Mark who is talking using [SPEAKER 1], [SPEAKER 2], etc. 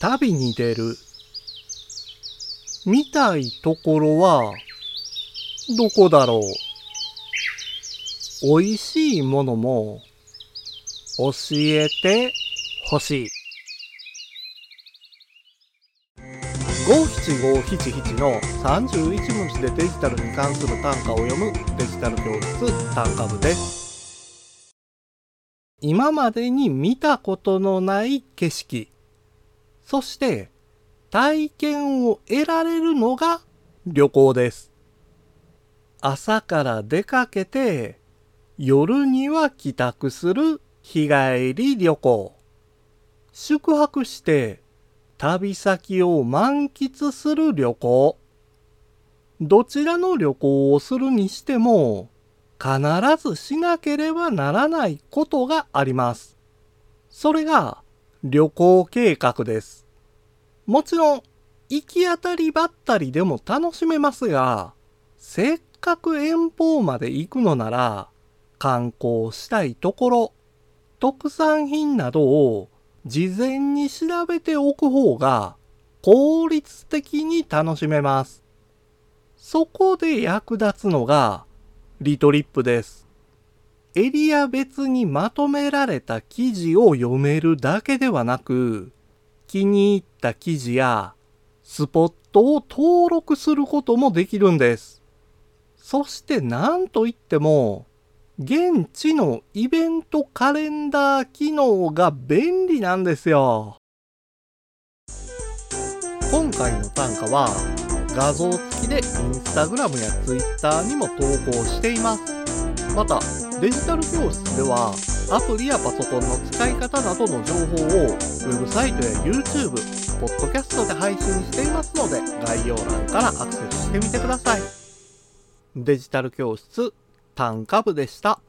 [SPEAKER 1] 旅に出る。見たいところは、どこだろう。美味しいものも、教えてほしい。五七五七七の31文字でデジタルに関する単価を読むデジタル教室単価部です。今までに見たことのない景色、そして体験を得られるのが旅行です。朝から出かけて夜には帰宅する日帰り旅行。宿泊して旅先を満喫する旅行。どちらの旅行をするにしても、必ずしなければならないことがあります。それが旅行計画です。もちろん、行き当たりばったりでも楽しめますが、せっかく遠方まで行くのなら、観光したいところ、特産品などを事前に調べておく方が効率的に楽しめます。そこで役立つのがリトリップです。エリア別にまとめられた記事を読めるだけではなく、気に入った記事やスポットを登録することもできるんです。そして何といっても、現地のイベントカレンダー機能が便利なんですよ。今回の単価は画像付きでインスタグラムやツイッターにも投稿しています。また、デジタル教室ではアプリやパソコンの使い方などの情報をウェブサイトや YouTube、ポッドキャストで配信していますので概要欄からアクセスしてみてください。デジタル教室単価部でした。